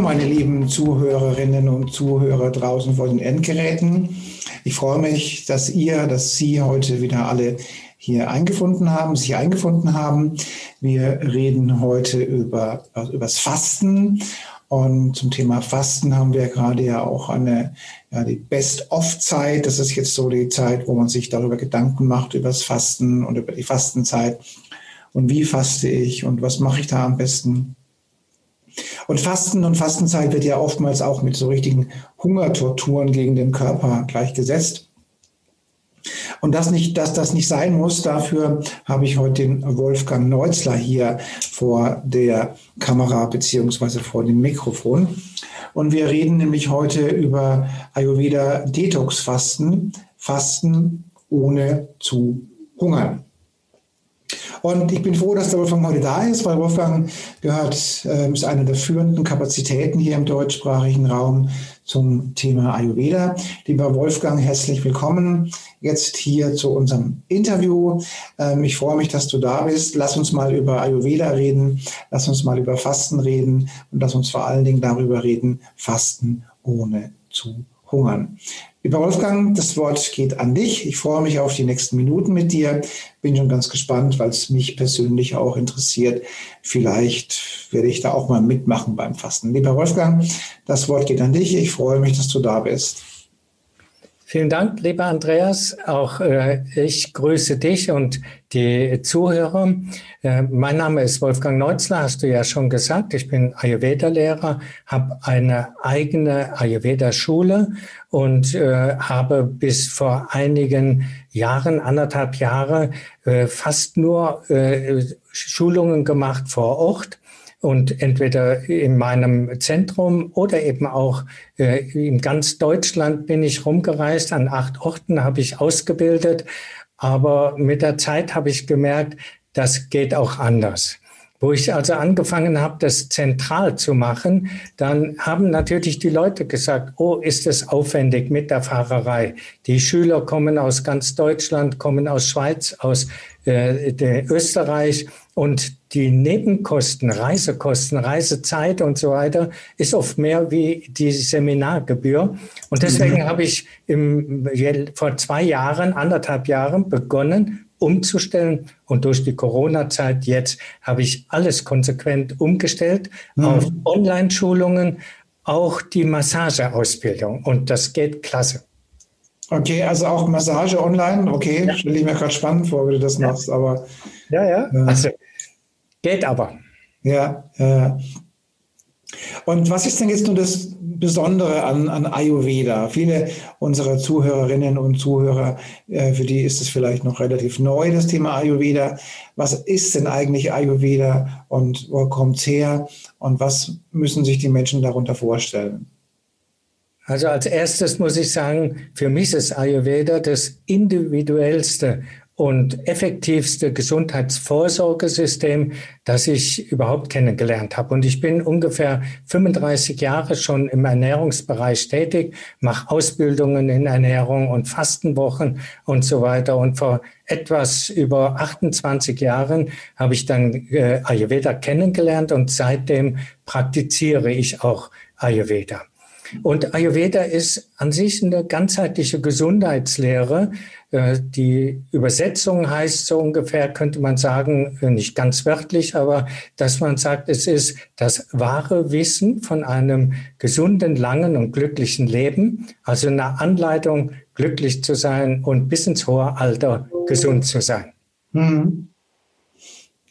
Meine lieben Zuhörerinnen und Zuhörer draußen vor den Endgeräten. Ich freue mich, dass ihr, dass Sie heute wieder alle hier eingefunden haben, sich eingefunden haben. Wir reden heute über, also über das Fasten. Und zum Thema Fasten haben wir gerade ja auch eine, ja, die Best-of-Zeit. Das ist jetzt so die Zeit, wo man sich darüber Gedanken macht, über das Fasten und über die Fastenzeit. Und wie faste ich und was mache ich da am besten? Und Fasten und Fastenzeit wird ja oftmals auch mit so richtigen Hungertorturen gegen den Körper gleichgesetzt. Und das nicht, dass das nicht sein muss, dafür habe ich heute den Wolfgang Neuzler hier vor der Kamera beziehungsweise vor dem Mikrofon. Und wir reden nämlich heute über Ayurveda Detox Fasten, Fasten ohne zu hungern. Und ich bin froh, dass der Wolfgang heute da ist, weil Wolfgang gehört, äh, ist eine der führenden Kapazitäten hier im deutschsprachigen Raum zum Thema Ayurveda. Lieber Wolfgang, herzlich willkommen jetzt hier zu unserem Interview. Ähm, ich freue mich, dass du da bist. Lass uns mal über Ayurveda reden, lass uns mal über Fasten reden und lass uns vor allen Dingen darüber reden, Fasten ohne zu hungern. Lieber Wolfgang, das Wort geht an dich. Ich freue mich auf die nächsten Minuten mit dir. Bin schon ganz gespannt, weil es mich persönlich auch interessiert. Vielleicht werde ich da auch mal mitmachen beim Fasten. Lieber Wolfgang, das Wort geht an dich. Ich freue mich, dass du da bist. Vielen Dank, lieber Andreas. Auch äh, ich grüße dich und die Zuhörer. Äh, mein Name ist Wolfgang Neuzler, hast du ja schon gesagt. Ich bin Ayurveda-Lehrer, habe eine eigene Ayurveda-Schule und äh, habe bis vor einigen Jahren, anderthalb Jahre, äh, fast nur äh, Schulungen gemacht vor Ort und entweder in meinem Zentrum oder eben auch äh, in ganz Deutschland bin ich rumgereist. An acht Orten habe ich ausgebildet. Aber mit der Zeit habe ich gemerkt, das geht auch anders. Wo ich also angefangen habe, das zentral zu machen, dann haben natürlich die Leute gesagt, oh, ist es aufwendig mit der Fahrerei. Die Schüler kommen aus ganz Deutschland, kommen aus Schweiz, aus äh, Österreich und die Nebenkosten, Reisekosten, Reisezeit und so weiter ist oft mehr wie die Seminargebühr. Und deswegen mhm. habe ich im, vor zwei Jahren, anderthalb Jahren begonnen, umzustellen. Und durch die Corona-Zeit jetzt habe ich alles konsequent umgestellt mhm. auf Online-Schulungen, auch die Massageausbildung. Und das geht klasse. Okay, also auch Massage online. Okay, ja. stelle ich mir gerade spannend vor, wie du das machst. Ja. Aber ja, ja. Äh, also geht aber. Ja, ja. Und was ist denn jetzt nun das Besondere an, an Ayurveda? Viele unserer Zuhörerinnen und Zuhörer, äh, für die ist es vielleicht noch relativ neu, das Thema Ayurveda. Was ist denn eigentlich Ayurveda und wo kommt es her? Und was müssen sich die Menschen darunter vorstellen? Also als erstes muss ich sagen, für mich ist Ayurveda das individuellste und effektivste Gesundheitsvorsorgesystem, das ich überhaupt kennengelernt habe. Und ich bin ungefähr 35 Jahre schon im Ernährungsbereich tätig, mache Ausbildungen in Ernährung und Fastenwochen und so weiter. Und vor etwas über 28 Jahren habe ich dann äh, Ayurveda kennengelernt und seitdem praktiziere ich auch Ayurveda. Und Ayurveda ist an sich eine ganzheitliche Gesundheitslehre. Äh, die Übersetzung heißt so ungefähr, könnte man sagen, äh, nicht ganz wörtlich, aber dass man sagt, es ist das wahre Wissen von einem gesunden, langen und glücklichen Leben. Also eine Anleitung, glücklich zu sein und bis ins hohe Alter gesund zu sein. Mhm.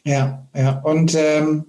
Ja, ja. Und ähm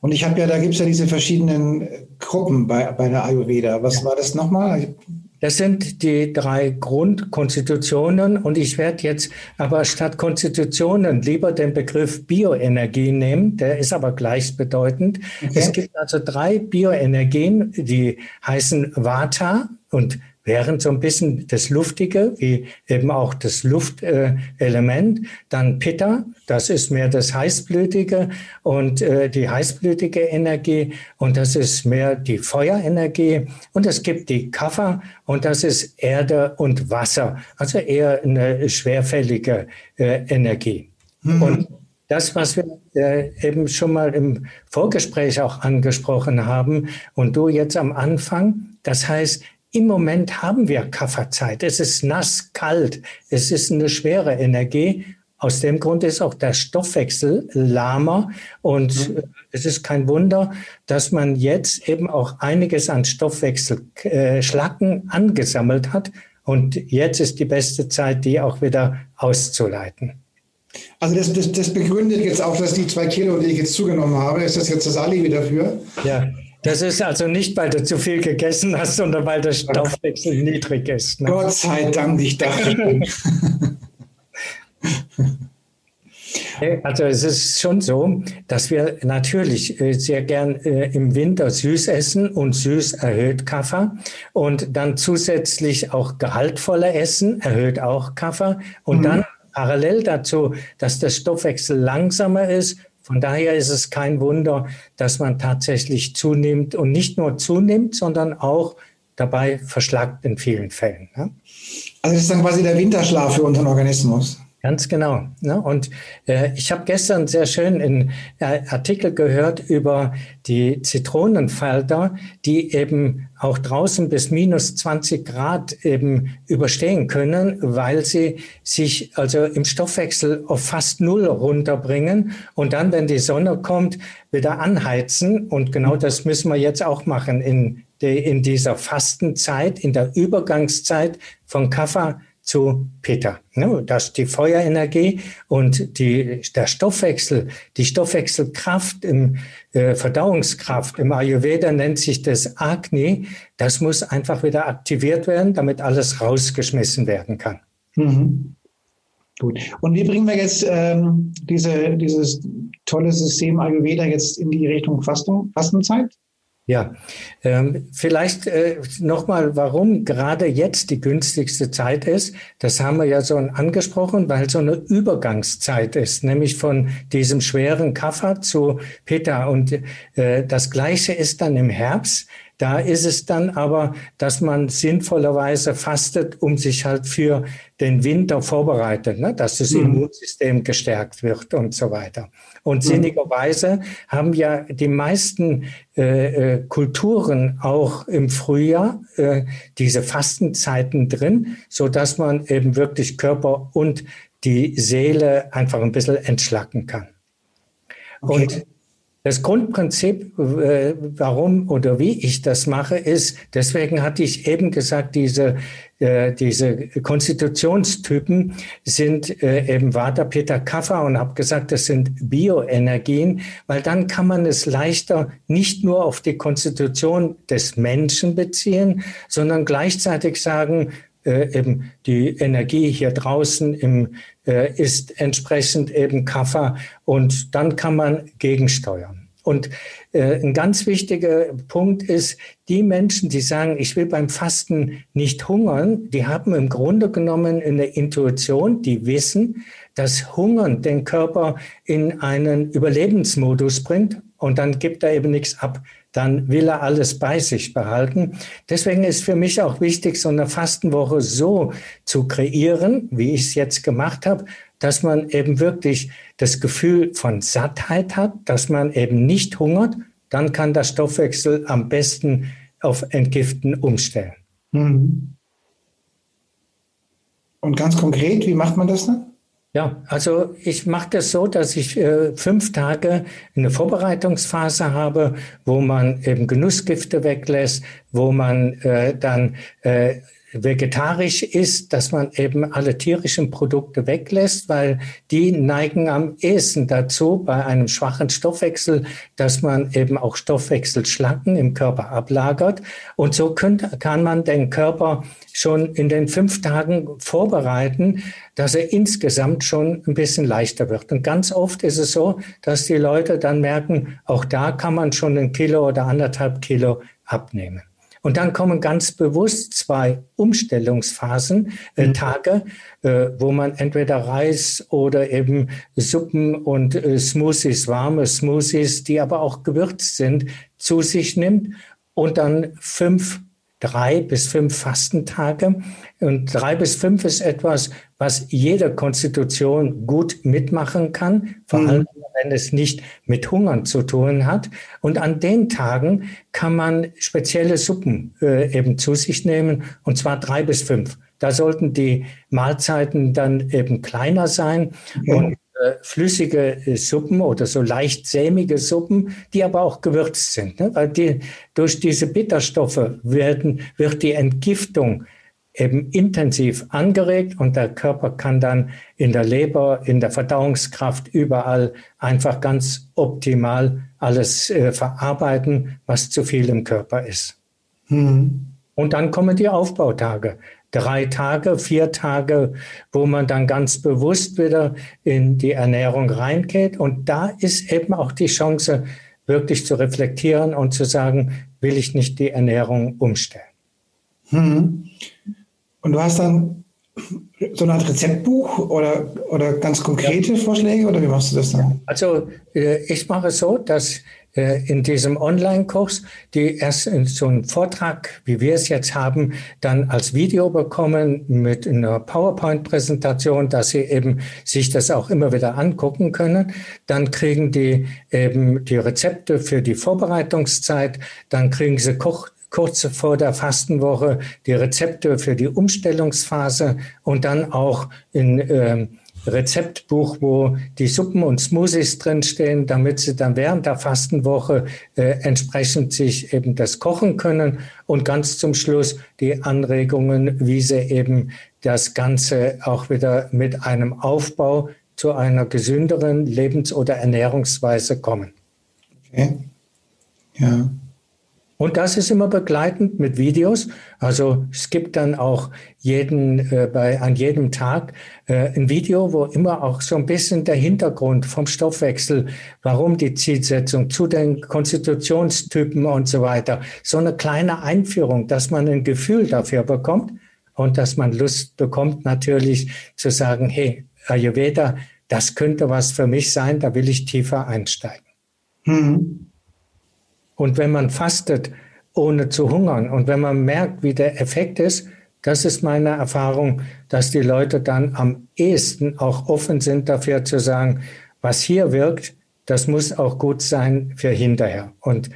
und ich habe ja, da gibt es ja diese verschiedenen Gruppen bei, bei der Ayurveda. Was ja. war das nochmal? Das sind die drei Grundkonstitutionen und ich werde jetzt aber statt Konstitutionen lieber den Begriff Bioenergie nehmen, der ist aber gleichbedeutend. Okay. Es gibt also drei Bioenergien, die heißen Vata und während so ein bisschen das Luftige, wie eben auch das Luftelement. Dann Pitta, das ist mehr das Heißblütige und äh, die heißblütige Energie. Und das ist mehr die Feuerenergie. Und es gibt die Kapha und das ist Erde und Wasser. Also eher eine schwerfällige äh, Energie. Mhm. Und das, was wir äh, eben schon mal im Vorgespräch auch angesprochen haben und du jetzt am Anfang, das heißt, im Moment haben wir Kafferzeit. Es ist nass, kalt. Es ist eine schwere Energie. Aus dem Grund ist auch der Stoffwechsel lahmer. Und mhm. es ist kein Wunder, dass man jetzt eben auch einiges an Stoffwechselschlacken äh, angesammelt hat. Und jetzt ist die beste Zeit, die auch wieder auszuleiten. Also das, das, das begründet jetzt auch, dass die zwei Kilo, die ich jetzt zugenommen habe, ist das jetzt das Alibi dafür? Ja. Das ist also nicht, weil du zu viel gegessen hast, sondern weil der Stoffwechsel niedrig ist. Ne? Gott sei Dank, ich dachte. Also es ist schon so, dass wir natürlich äh, sehr gern äh, im Winter süß essen und süß erhöht Kaffer und dann zusätzlich auch gehaltvoller essen erhöht auch Kaffer und mhm. dann parallel dazu, dass der Stoffwechsel langsamer ist, von daher ist es kein Wunder, dass man tatsächlich zunimmt und nicht nur zunimmt, sondern auch dabei verschlagt in vielen Fällen. Ne? Also das ist dann quasi der Winterschlaf für unseren Organismus. Ganz genau. Ne? Und äh, ich habe gestern sehr schön einen äh, Artikel gehört über die Zitronenfalter, die eben auch draußen bis minus 20 Grad eben überstehen können, weil sie sich also im Stoffwechsel auf fast null runterbringen und dann, wenn die Sonne kommt, wieder anheizen. Und genau das müssen wir jetzt auch machen in, in dieser Fastenzeit, in der Übergangszeit von Kaffer zu Peter. Ne? Das die Feuerenergie und die, der Stoffwechsel, die Stoffwechselkraft im äh, Verdauungskraft im Ayurveda nennt sich das Agni. Das muss einfach wieder aktiviert werden, damit alles rausgeschmissen werden kann. Mhm. Gut. Und wie bringen wir jetzt ähm, diese, dieses tolle System Ayurveda jetzt in die Richtung Fastung, Fastenzeit? Ja, ähm, vielleicht äh, nochmal, warum gerade jetzt die günstigste Zeit ist. Das haben wir ja so angesprochen, weil so eine Übergangszeit ist, nämlich von diesem schweren Kaffer zu Pitta. Und äh, das Gleiche ist dann im Herbst. Da ist es dann aber, dass man sinnvollerweise fastet, um sich halt für den Winter vorbereitet, ne? dass das mhm. Immunsystem gestärkt wird und so weiter. Und mhm. sinnigerweise haben ja die meisten äh, äh, Kulturen auch im Frühjahr äh, diese Fastenzeiten drin, so dass man eben wirklich Körper und die Seele einfach ein bisschen entschlacken kann. Okay. Und das Grundprinzip, äh, warum oder wie ich das mache, ist, deswegen hatte ich eben gesagt, diese, äh, diese Konstitutionstypen sind äh, eben Vata, Peter, Kapha und habe gesagt, das sind Bioenergien, weil dann kann man es leichter nicht nur auf die Konstitution des Menschen beziehen, sondern gleichzeitig sagen, äh, eben die Energie hier draußen im, äh, ist entsprechend eben Kaffer und dann kann man gegensteuern. Und äh, ein ganz wichtiger Punkt ist, die Menschen, die sagen, ich will beim Fasten nicht hungern, die haben im Grunde genommen eine Intuition, die wissen, dass Hungern den Körper in einen Überlebensmodus bringt und dann gibt er eben nichts ab dann will er alles bei sich behalten. Deswegen ist für mich auch wichtig, so eine Fastenwoche so zu kreieren, wie ich es jetzt gemacht habe, dass man eben wirklich das Gefühl von Sattheit hat, dass man eben nicht hungert. Dann kann der Stoffwechsel am besten auf Entgiften umstellen. Mhm. Und ganz konkret, wie macht man das dann? Ja, also ich mache das so, dass ich äh, fünf Tage eine Vorbereitungsphase habe, wo man eben Genussgifte weglässt, wo man äh, dann äh, vegetarisch ist, dass man eben alle tierischen Produkte weglässt, weil die neigen am ehesten dazu bei einem schwachen Stoffwechsel, dass man eben auch Stoffwechselschlacken im Körper ablagert. Und so könnt, kann man den Körper schon in den fünf Tagen vorbereiten, dass er insgesamt schon ein bisschen leichter wird. Und ganz oft ist es so, dass die Leute dann merken, auch da kann man schon ein Kilo oder anderthalb Kilo abnehmen. Und dann kommen ganz bewusst zwei Umstellungsphasen, äh, mhm. Tage, äh, wo man entweder Reis oder eben Suppen und äh, Smoothies, warme Smoothies, die aber auch gewürzt sind, zu sich nimmt und dann fünf drei bis fünf Fastentage. Und drei bis fünf ist etwas, was jede Konstitution gut mitmachen kann, vor mhm. allem wenn es nicht mit Hungern zu tun hat. Und an den Tagen kann man spezielle Suppen äh, eben zu sich nehmen, und zwar drei bis fünf. Da sollten die Mahlzeiten dann eben kleiner sein. Mhm. Und flüssige äh, Suppen oder so leicht sämige Suppen, die aber auch gewürzt sind. Ne? Weil die, durch diese Bitterstoffe werden, wird die Entgiftung eben intensiv angeregt und der Körper kann dann in der Leber, in der Verdauungskraft überall einfach ganz optimal alles äh, verarbeiten, was zu viel im Körper ist. Mhm. Und dann kommen die Aufbautage drei Tage, vier Tage, wo man dann ganz bewusst wieder in die Ernährung reingeht. Und da ist eben auch die Chance, wirklich zu reflektieren und zu sagen, will ich nicht die Ernährung umstellen. Hm. Und du hast dann so eine Art Rezeptbuch oder, oder ganz konkrete ja. Vorschläge oder wie machst du das dann? Also äh, ich mache es so, dass in diesem Online-Kurs, die erst in so einen Vortrag, wie wir es jetzt haben, dann als Video bekommen mit einer PowerPoint-Präsentation, dass sie eben sich das auch immer wieder angucken können. Dann kriegen die eben die Rezepte für die Vorbereitungszeit. Dann kriegen sie Koch kurz vor der Fastenwoche die Rezepte für die Umstellungsphase und dann auch in äh, Rezeptbuch, wo die Suppen und Smoothies drinstehen, damit sie dann während der Fastenwoche äh, entsprechend sich eben das kochen können und ganz zum Schluss die Anregungen, wie sie eben das Ganze auch wieder mit einem Aufbau zu einer gesünderen Lebens- oder Ernährungsweise kommen. Okay. Ja. Und das ist immer begleitend mit Videos. Also es gibt dann auch jeden, äh, bei, an jedem Tag äh, ein Video, wo immer auch so ein bisschen der Hintergrund vom Stoffwechsel, warum die Zielsetzung zu den Konstitutionstypen und so weiter, so eine kleine Einführung, dass man ein Gefühl dafür bekommt und dass man Lust bekommt, natürlich zu sagen, hey, Ayurveda, das könnte was für mich sein, da will ich tiefer einsteigen. Mhm. Und wenn man fastet, ohne zu hungern und wenn man merkt, wie der Effekt ist, das ist meine Erfahrung, dass die Leute dann am ehesten auch offen sind dafür zu sagen, was hier wirkt, das muss auch gut sein für hinterher. Und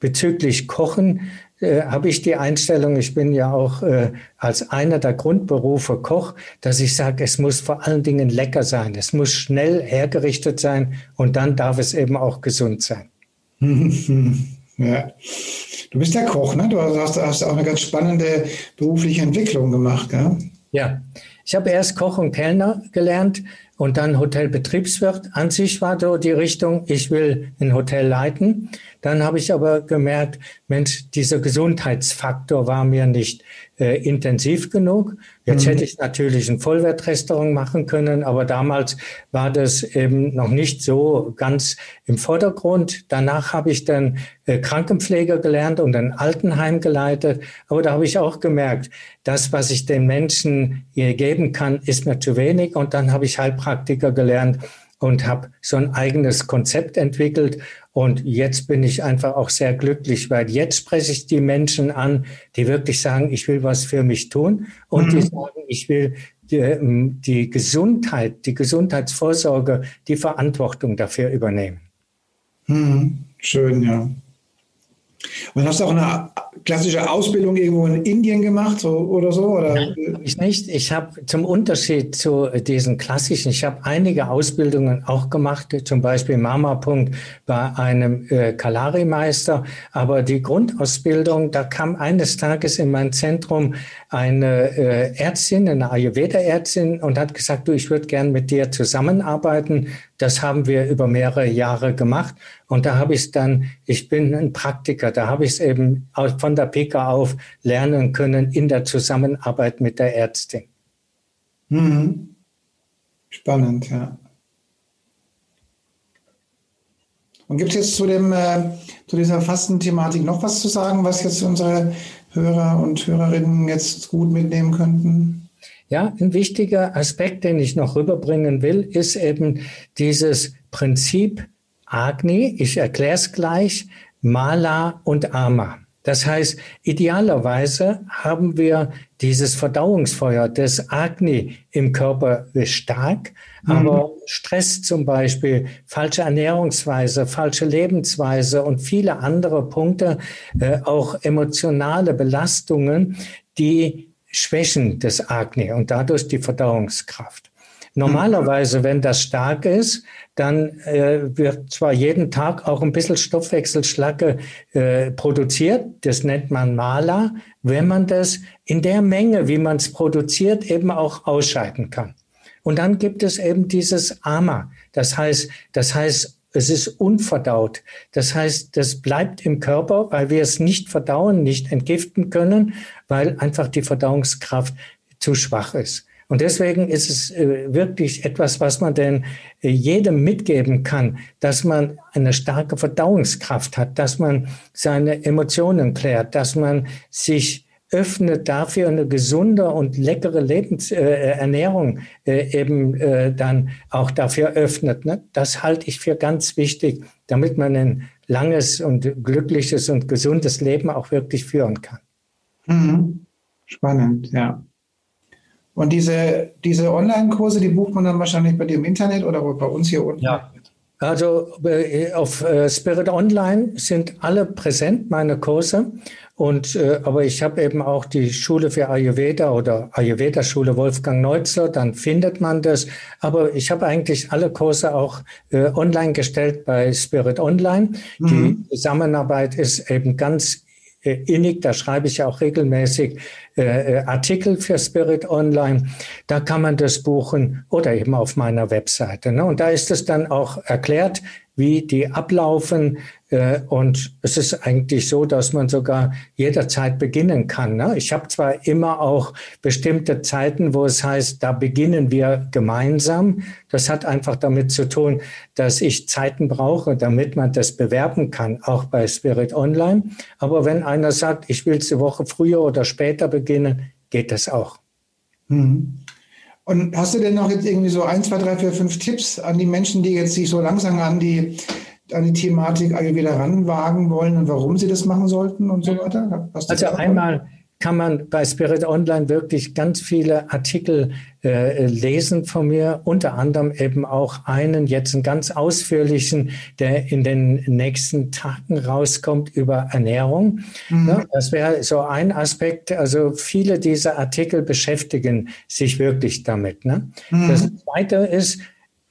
bezüglich Kochen äh, habe ich die Einstellung, ich bin ja auch äh, als einer der Grundberufe Koch, dass ich sage, es muss vor allen Dingen lecker sein, es muss schnell hergerichtet sein und dann darf es eben auch gesund sein. ja. Du bist ja Koch, ne? Du hast, hast auch eine ganz spannende berufliche Entwicklung gemacht, gell? Ja, ich habe erst Koch und Kellner gelernt und dann Hotelbetriebswirt. An sich war so die Richtung, ich will ein Hotel leiten. Dann habe ich aber gemerkt, Mensch, dieser Gesundheitsfaktor war mir nicht äh, intensiv genug. Jetzt mhm. hätte ich natürlich ein Vollwertrestaurant machen können, aber damals war das eben noch nicht so ganz im Vordergrund. Danach habe ich dann äh, Krankenpfleger gelernt und ein Altenheim geleitet. Aber da habe ich auch gemerkt, das, was ich den Menschen hier geben kann, ist mir zu wenig. Und dann habe ich Heilpraktiker gelernt und habe so ein eigenes Konzept entwickelt. Und jetzt bin ich einfach auch sehr glücklich, weil jetzt spreche ich die Menschen an, die wirklich sagen, ich will was für mich tun und mhm. die sagen, ich will die, ähm, die Gesundheit, die Gesundheitsvorsorge, die Verantwortung dafür übernehmen. Mhm. Schön, ja. Und hast du auch eine klassische Ausbildung irgendwo in Indien gemacht so, oder so? Oder? Nein, ich nicht. Ich habe zum Unterschied zu diesen klassischen, ich habe einige Ausbildungen auch gemacht, zum Beispiel Mama-Punkt bei einem äh, Kalari-Meister. Aber die Grundausbildung, da kam eines Tages in mein Zentrum eine äh, Ärztin, eine Ayurveda-Ärztin und hat gesagt, du, ich würde gern mit dir zusammenarbeiten. Das haben wir über mehrere Jahre gemacht. Und da habe ich es dann, ich bin ein Praktiker, da habe ich es eben von der Pika auf lernen können in der Zusammenarbeit mit der Ärztin. Mhm. Spannend, ja. Und gibt es jetzt zu, dem, äh, zu dieser Fastenthematik noch was zu sagen, was jetzt unsere Hörer und Hörerinnen jetzt gut mitnehmen könnten? Ja, ein wichtiger Aspekt, den ich noch rüberbringen will, ist eben dieses Prinzip Agni. Ich erkläre es gleich. Mala und Ama. Das heißt, idealerweise haben wir dieses Verdauungsfeuer des Agni im Körper stark, mhm. aber Stress zum Beispiel, falsche Ernährungsweise, falsche Lebensweise und viele andere Punkte, äh, auch emotionale Belastungen, die schwächen das Agni und dadurch die Verdauungskraft. Normalerweise, wenn das stark ist, dann äh, wird zwar jeden Tag auch ein bisschen Stoffwechselschlacke äh, produziert, das nennt man Mala, wenn man das in der Menge, wie man es produziert, eben auch ausscheiden kann. Und dann gibt es eben dieses Ama, das heißt, das heißt, es ist unverdaut. Das heißt, das bleibt im Körper, weil wir es nicht verdauen, nicht entgiften können, weil einfach die Verdauungskraft zu schwach ist. Und deswegen ist es äh, wirklich etwas, was man denn äh, jedem mitgeben kann, dass man eine starke Verdauungskraft hat, dass man seine Emotionen klärt, dass man sich öffnet dafür eine gesunde und leckere Lebensernährung äh, äh, eben äh, dann auch dafür öffnet. Ne? Das halte ich für ganz wichtig, damit man ein langes und glückliches und gesundes Leben auch wirklich führen kann. Mhm. Spannend, ja. Und diese, diese Online-Kurse, die bucht man dann wahrscheinlich bei dir im Internet oder bei uns hier unten? Ja. Also äh, auf äh, Spirit Online sind alle präsent, meine Kurse. Und äh, aber ich habe eben auch die Schule für Ayurveda oder Ayurveda-Schule Wolfgang Neutzler, dann findet man das. Aber ich habe eigentlich alle Kurse auch äh, online gestellt bei Spirit Online. Mhm. Die Zusammenarbeit ist eben ganz äh, innig, da schreibe ich auch regelmäßig äh, äh, Artikel für Spirit Online. Da kann man das buchen oder eben auf meiner Webseite. Ne? Und da ist es dann auch erklärt, wie die ablaufen. Äh, und es ist eigentlich so, dass man sogar jederzeit beginnen kann. Ne? Ich habe zwar immer auch bestimmte Zeiten, wo es heißt, da beginnen wir gemeinsam. Das hat einfach damit zu tun, dass ich Zeiten brauche, damit man das bewerben kann, auch bei Spirit Online. Aber wenn einer sagt, ich will es eine Woche früher oder später beginnen, geht das auch. Mhm. Und hast du denn noch jetzt irgendwie so ein, zwei, drei, vier, fünf Tipps an die Menschen, die jetzt sich so langsam an die, an die Thematik Ayurveda ranwagen wollen und warum sie das machen sollten und so weiter? Also einmal kann man bei Spirit Online wirklich ganz viele Artikel äh, lesen von mir, unter anderem eben auch einen, jetzt einen ganz ausführlichen, der in den nächsten Tagen rauskommt über Ernährung. Mhm. Ja, das wäre so ein Aspekt. Also viele dieser Artikel beschäftigen sich wirklich damit. Ne? Mhm. Das zweite ist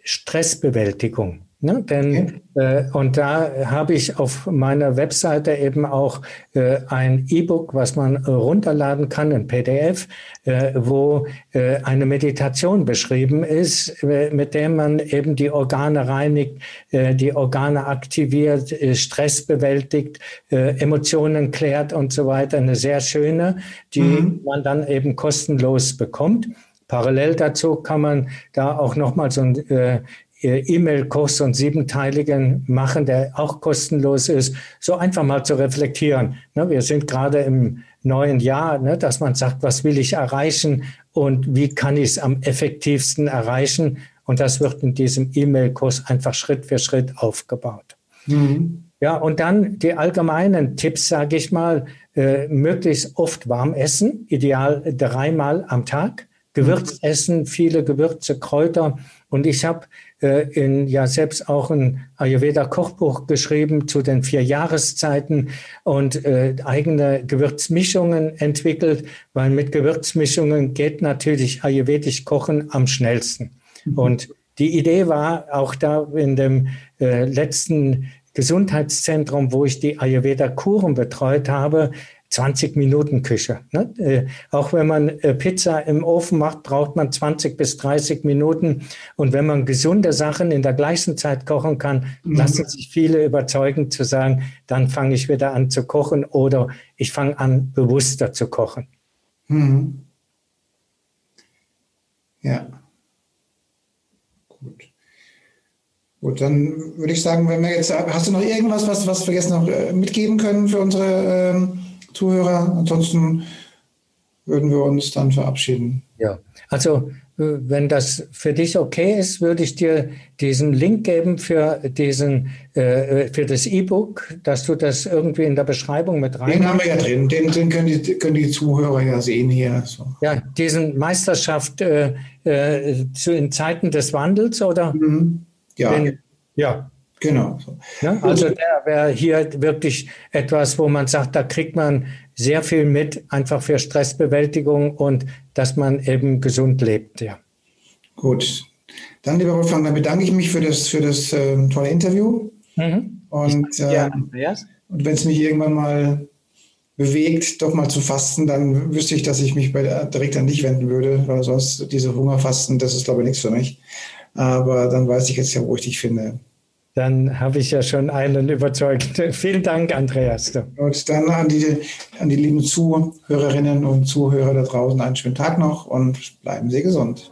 Stressbewältigung. Ne? Denn, okay. äh, und da habe ich auf meiner Webseite eben auch äh, ein E-Book, was man äh, runterladen kann, ein PDF, äh, wo äh, eine Meditation beschrieben ist, äh, mit der man eben die Organe reinigt, die Organe aktiviert, Stress bewältigt, Emotionen klärt und so weiter. Eine sehr schöne, die mhm. man dann eben kostenlos bekommt. Parallel dazu kann man da auch nochmal so ein äh, E-Mail-Kurs und siebenteiligen machen, der auch kostenlos ist, so einfach mal zu reflektieren. Ne, wir sind gerade im neuen Jahr, ne, dass man sagt, was will ich erreichen und wie kann ich es am effektivsten erreichen? Und das wird in diesem E-Mail-Kurs einfach Schritt für Schritt aufgebaut. Mhm. Ja, und dann die allgemeinen Tipps, sage ich mal, äh, möglichst oft warm essen, ideal dreimal am Tag. Gewürzessen, viele Gewürze, Kräuter. Und ich habe äh, in, ja selbst auch ein Ayurveda-Kochbuch geschrieben zu den vier Jahreszeiten und äh, eigene Gewürzmischungen entwickelt, weil mit Gewürzmischungen geht natürlich ayurvedisch Kochen am schnellsten. Mhm. Und die Idee war auch da in dem äh, letzten Gesundheitszentrum, wo ich die Ayurveda-Kuren betreut habe, 20 Minuten Küche. Ne? Äh, auch wenn man äh, Pizza im Ofen macht, braucht man 20 bis 30 Minuten. Und wenn man gesunde Sachen in der gleichen Zeit kochen kann, mhm. lassen sich viele überzeugen zu sagen, dann fange ich wieder an zu kochen oder ich fange an, bewusster zu kochen. Mhm. Ja. Gut. Gut, dann würde ich sagen, wenn wir jetzt, hast du noch irgendwas, was, was wir jetzt noch äh, mitgeben können für unsere ähm, Zuhörer? Ansonsten würden wir uns dann verabschieden. Ja, also äh, wenn das für dich okay ist, würde ich dir diesen Link geben für diesen äh, für das E-Book, dass du das irgendwie in der Beschreibung mit rein. Den haben wir ja drin, den, den können, die, können die Zuhörer ja sehen hier. So. Ja, diesen Meisterschaft äh, äh, zu, in Zeiten des Wandels oder? Mhm. Ja. Den, ja. Genau. Ja, also der wäre hier wirklich etwas, wo man sagt, da kriegt man sehr viel mit, einfach für Stressbewältigung und dass man eben gesund lebt. Ja. Gut. Dann, lieber Wolfgang, dann bedanke ich mich für das, für das äh, tolle Interview. Mhm. Und, äh, und wenn es mich irgendwann mal bewegt, doch mal zu fasten, dann wüsste ich, dass ich mich bei, direkt an dich wenden würde, weil sonst diese Hungerfasten, das ist, glaube ich, nichts für mich. Aber dann weiß ich jetzt ja, wo ich dich finde. Dann habe ich ja schon einen überzeugt. Vielen Dank, Andreas. Und dann an die, an die lieben Zuhörerinnen und Zuhörer da draußen einen schönen Tag noch und bleiben Sie gesund.